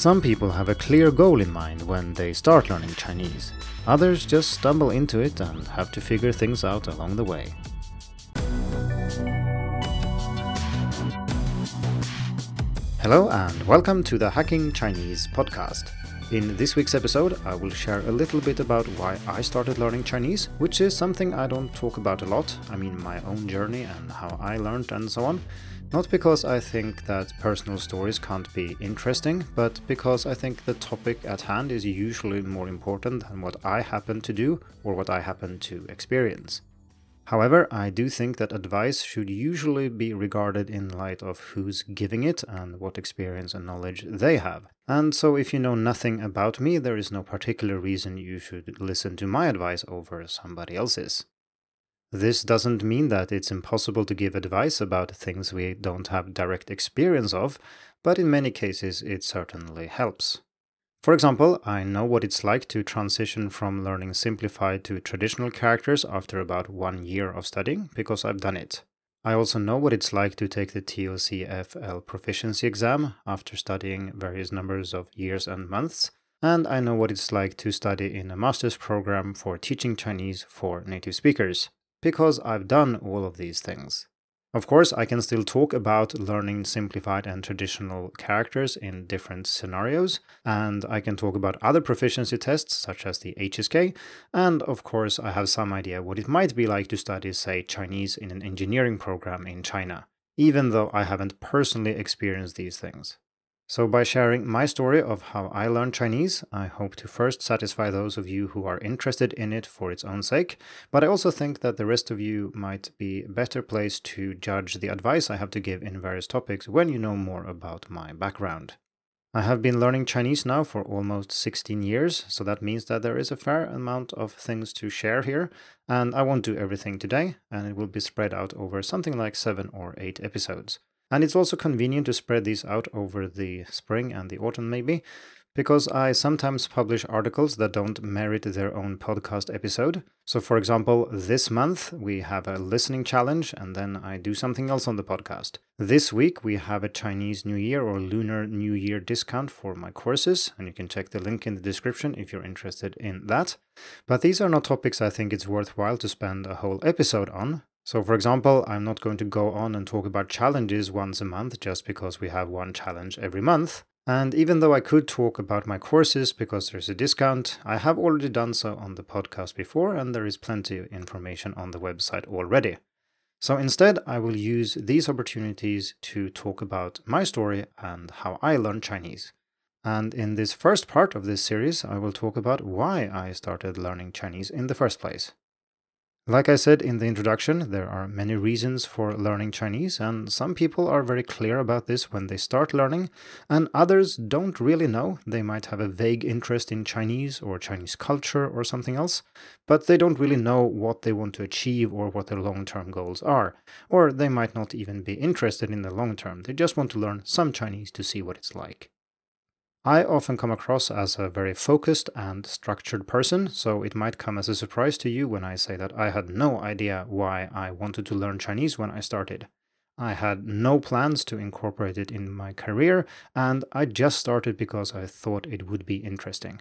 Some people have a clear goal in mind when they start learning Chinese. Others just stumble into it and have to figure things out along the way. Hello and welcome to the Hacking Chinese podcast. In this week's episode, I will share a little bit about why I started learning Chinese, which is something I don't talk about a lot. I mean, my own journey and how I learned and so on. Not because I think that personal stories can't be interesting, but because I think the topic at hand is usually more important than what I happen to do or what I happen to experience. However, I do think that advice should usually be regarded in light of who's giving it and what experience and knowledge they have. And so, if you know nothing about me, there is no particular reason you should listen to my advice over somebody else's. This doesn't mean that it's impossible to give advice about things we don't have direct experience of, but in many cases it certainly helps. For example, I know what it's like to transition from learning simplified to traditional characters after about one year of studying, because I've done it. I also know what it's like to take the TOCFL proficiency exam after studying various numbers of years and months, and I know what it's like to study in a master's program for teaching Chinese for native speakers because I've done all of these things. Of course, I can still talk about learning simplified and traditional characters in different scenarios, and I can talk about other proficiency tests such as the HSK, and of course, I have some idea what it might be like to study, say, Chinese in an engineering program in China, even though I haven't personally experienced these things. So, by sharing my story of how I learned Chinese, I hope to first satisfy those of you who are interested in it for its own sake, but I also think that the rest of you might be better placed to judge the advice I have to give in various topics when you know more about my background. I have been learning Chinese now for almost 16 years, so that means that there is a fair amount of things to share here, and I won't do everything today, and it will be spread out over something like 7 or 8 episodes. And it's also convenient to spread these out over the spring and the autumn, maybe, because I sometimes publish articles that don't merit their own podcast episode. So, for example, this month we have a listening challenge, and then I do something else on the podcast. This week we have a Chinese New Year or Lunar New Year discount for my courses, and you can check the link in the description if you're interested in that. But these are not topics I think it's worthwhile to spend a whole episode on, so, for example, I'm not going to go on and talk about challenges once a month just because we have one challenge every month. And even though I could talk about my courses because there's a discount, I have already done so on the podcast before, and there is plenty of information on the website already. So instead, I will use these opportunities to talk about my story and how I learned Chinese. And in this first part of this series, I will talk about why I started learning Chinese in the first place. Like I said in the introduction, there are many reasons for learning Chinese, and some people are very clear about this when they start learning, and others don't really know. They might have a vague interest in Chinese or Chinese culture or something else, but they don't really know what they want to achieve or what their long term goals are. Or they might not even be interested in the long term, they just want to learn some Chinese to see what it's like. I often come across as a very focused and structured person, so it might come as a surprise to you when I say that I had no idea why I wanted to learn Chinese when I started. I had no plans to incorporate it in my career, and I just started because I thought it would be interesting.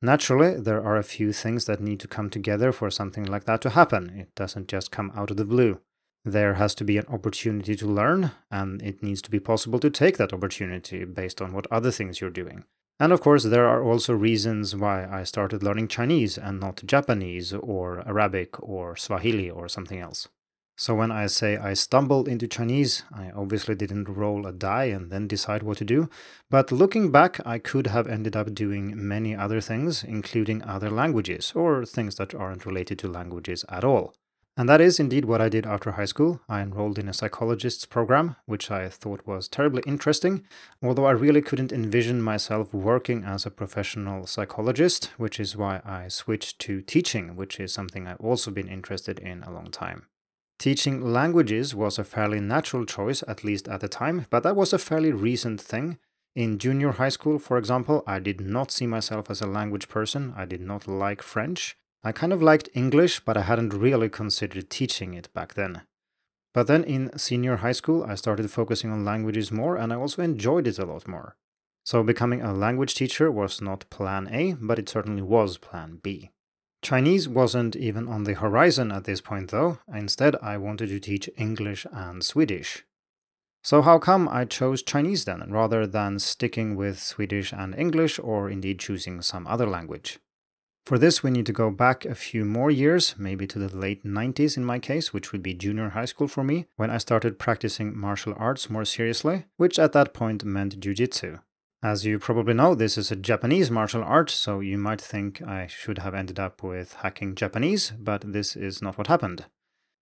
Naturally, there are a few things that need to come together for something like that to happen. It doesn't just come out of the blue. There has to be an opportunity to learn, and it needs to be possible to take that opportunity based on what other things you're doing. And of course, there are also reasons why I started learning Chinese and not Japanese or Arabic or Swahili or something else. So when I say I stumbled into Chinese, I obviously didn't roll a die and then decide what to do. But looking back, I could have ended up doing many other things, including other languages or things that aren't related to languages at all. And that is indeed what I did after high school. I enrolled in a psychologist's program, which I thought was terribly interesting, although I really couldn't envision myself working as a professional psychologist, which is why I switched to teaching, which is something I've also been interested in a long time. Teaching languages was a fairly natural choice, at least at the time, but that was a fairly recent thing. In junior high school, for example, I did not see myself as a language person. I did not like French. I kind of liked English, but I hadn't really considered teaching it back then. But then in senior high school, I started focusing on languages more and I also enjoyed it a lot more. So becoming a language teacher was not plan A, but it certainly was plan B. Chinese wasn't even on the horizon at this point, though. Instead, I wanted to teach English and Swedish. So, how come I chose Chinese then, rather than sticking with Swedish and English, or indeed choosing some other language? For this, we need to go back a few more years, maybe to the late 90s in my case, which would be junior high school for me, when I started practicing martial arts more seriously, which at that point meant jujitsu. As you probably know, this is a Japanese martial art, so you might think I should have ended up with hacking Japanese, but this is not what happened.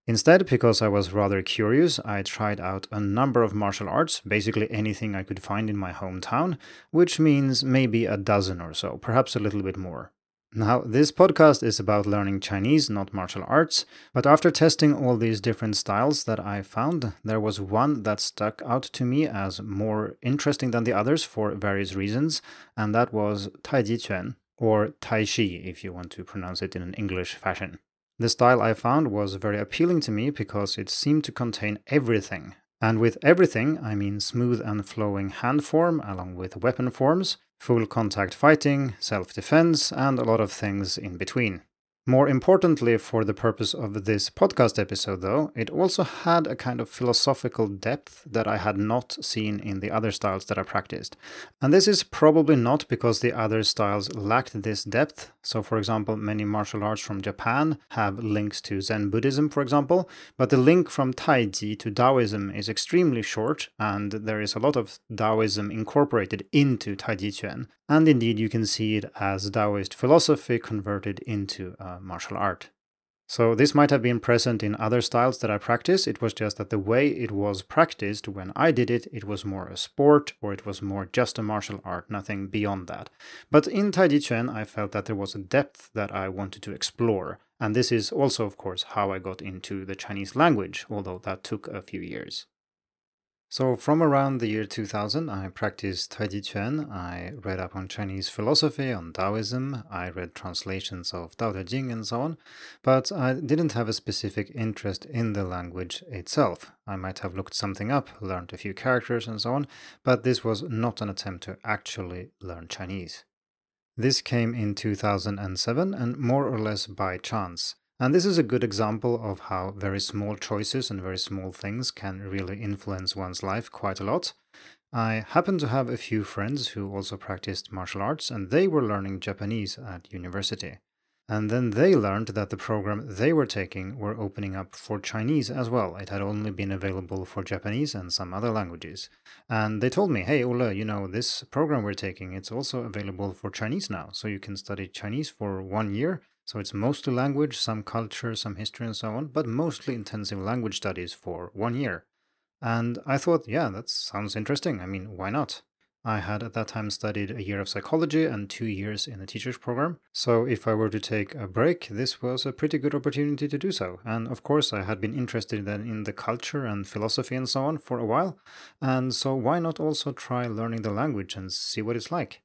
Instead, because I was rather curious, I tried out a number of martial arts, basically anything I could find in my hometown, which means maybe a dozen or so, perhaps a little bit more. Now, this podcast is about learning Chinese, not martial arts, but after testing all these different styles that I found, there was one that stuck out to me as more interesting than the others for various reasons, and that was Tai Chi Chuan, or Tai Chi if you want to pronounce it in an English fashion. The style I found was very appealing to me because it seemed to contain everything. And with everything, I mean smooth and flowing hand form along with weapon forms, full contact fighting, self defense, and a lot of things in between. More importantly, for the purpose of this podcast episode, though, it also had a kind of philosophical depth that I had not seen in the other styles that I practiced. And this is probably not because the other styles lacked this depth. So, for example, many martial arts from Japan have links to Zen Buddhism, for example, but the link from Tai Chi to Taoism is extremely short, and there is a lot of Taoism incorporated into Tai Chi Chuan. And indeed, you can see it as Taoist philosophy converted into uh, martial art. So, this might have been present in other styles that I practice. It was just that the way it was practiced when I did it, it was more a sport or it was more just a martial art, nothing beyond that. But in Tai Chi Chuan, I felt that there was a depth that I wanted to explore. And this is also, of course, how I got into the Chinese language, although that took a few years. So, from around the year 2000, I practiced Tai Chi Chuan. I read up on Chinese philosophy, on Taoism. I read translations of Tao Te Ching and so on. But I didn't have a specific interest in the language itself. I might have looked something up, learned a few characters and so on, but this was not an attempt to actually learn Chinese. This came in 2007 and more or less by chance. And this is a good example of how very small choices and very small things can really influence one's life quite a lot. I happen to have a few friends who also practiced martial arts, and they were learning Japanese at university. And then they learned that the program they were taking were opening up for Chinese as well. It had only been available for Japanese and some other languages. And they told me, hey, Ola, you know, this program we're taking, it's also available for Chinese now. So you can study Chinese for one year so it's mostly language, some culture, some history, and so on, but mostly intensive language studies for one year. And I thought, yeah, that sounds interesting. I mean, why not? I had at that time studied a year of psychology and two years in a teacher's program. So if I were to take a break, this was a pretty good opportunity to do so. And of course, I had been interested in the culture and philosophy and so on for a while. And so why not also try learning the language and see what it's like?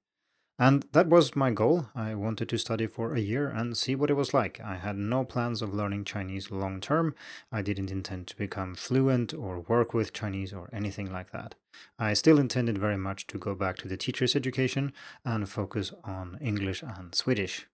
And that was my goal. I wanted to study for a year and see what it was like. I had no plans of learning Chinese long term. I didn't intend to become fluent or work with Chinese or anything like that. I still intended very much to go back to the teacher's education and focus on English and Swedish.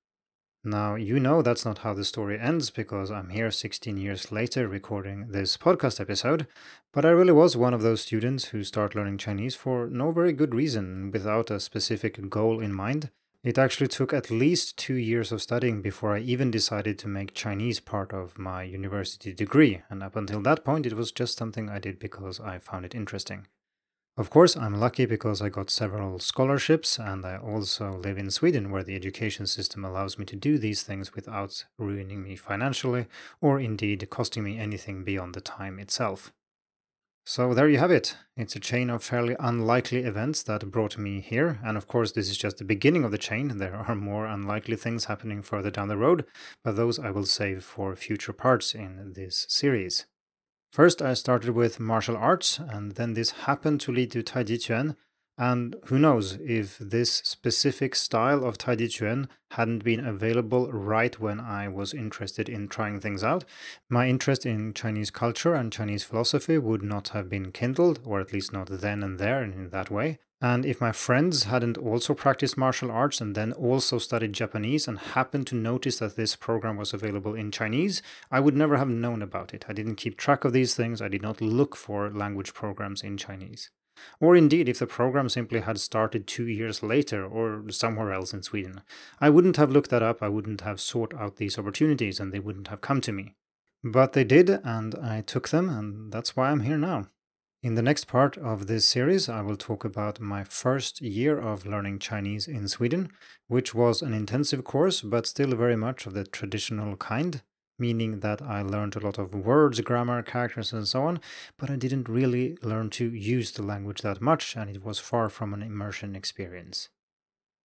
Now, you know that's not how the story ends because I'm here 16 years later recording this podcast episode, but I really was one of those students who start learning Chinese for no very good reason, without a specific goal in mind. It actually took at least two years of studying before I even decided to make Chinese part of my university degree, and up until that point, it was just something I did because I found it interesting. Of course, I'm lucky because I got several scholarships and I also live in Sweden where the education system allows me to do these things without ruining me financially or indeed costing me anything beyond the time itself. So there you have it. It's a chain of fairly unlikely events that brought me here, and of course, this is just the beginning of the chain. There are more unlikely things happening further down the road, but those I will save for future parts in this series. First, I started with martial arts, and then this happened to lead to Tai Chi Chuan. And who knows if this specific style of Tai Chi Chuan hadn't been available right when I was interested in trying things out, my interest in Chinese culture and Chinese philosophy would not have been kindled, or at least not then and there and in that way. And if my friends hadn't also practiced martial arts and then also studied Japanese and happened to notice that this program was available in Chinese, I would never have known about it. I didn't keep track of these things. I did not look for language programs in Chinese. Or indeed, if the program simply had started two years later or somewhere else in Sweden. I wouldn't have looked that up, I wouldn't have sought out these opportunities, and they wouldn't have come to me. But they did, and I took them, and that's why I'm here now. In the next part of this series, I will talk about my first year of learning Chinese in Sweden, which was an intensive course, but still very much of the traditional kind meaning that I learned a lot of words, grammar, characters, and so on, but I didn't really learn to use the language that much, and it was far from an immersion experience.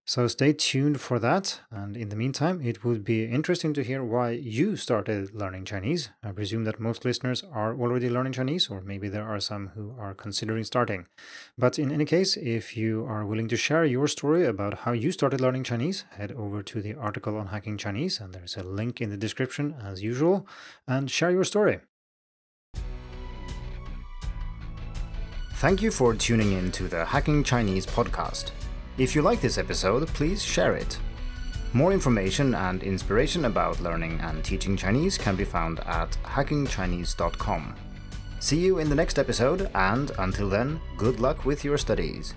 So stay tuned for that. And in the meantime, it would be interesting to hear why you started learning Chinese. I presume that most listeners are already learning Chinese, or maybe there are some who are considering starting. But in any case, if you are willing to share your story about how you started learning Chinese, head over to the article on Hacking Chinese, and there's a link in the description as usual, and share your story. Thank you for tuning in to the Hacking Chinese podcast. If you like this episode, please share it. More information and inspiration about learning and teaching Chinese can be found at hackingchinese.com. See you in the next episode, and until then, good luck with your studies.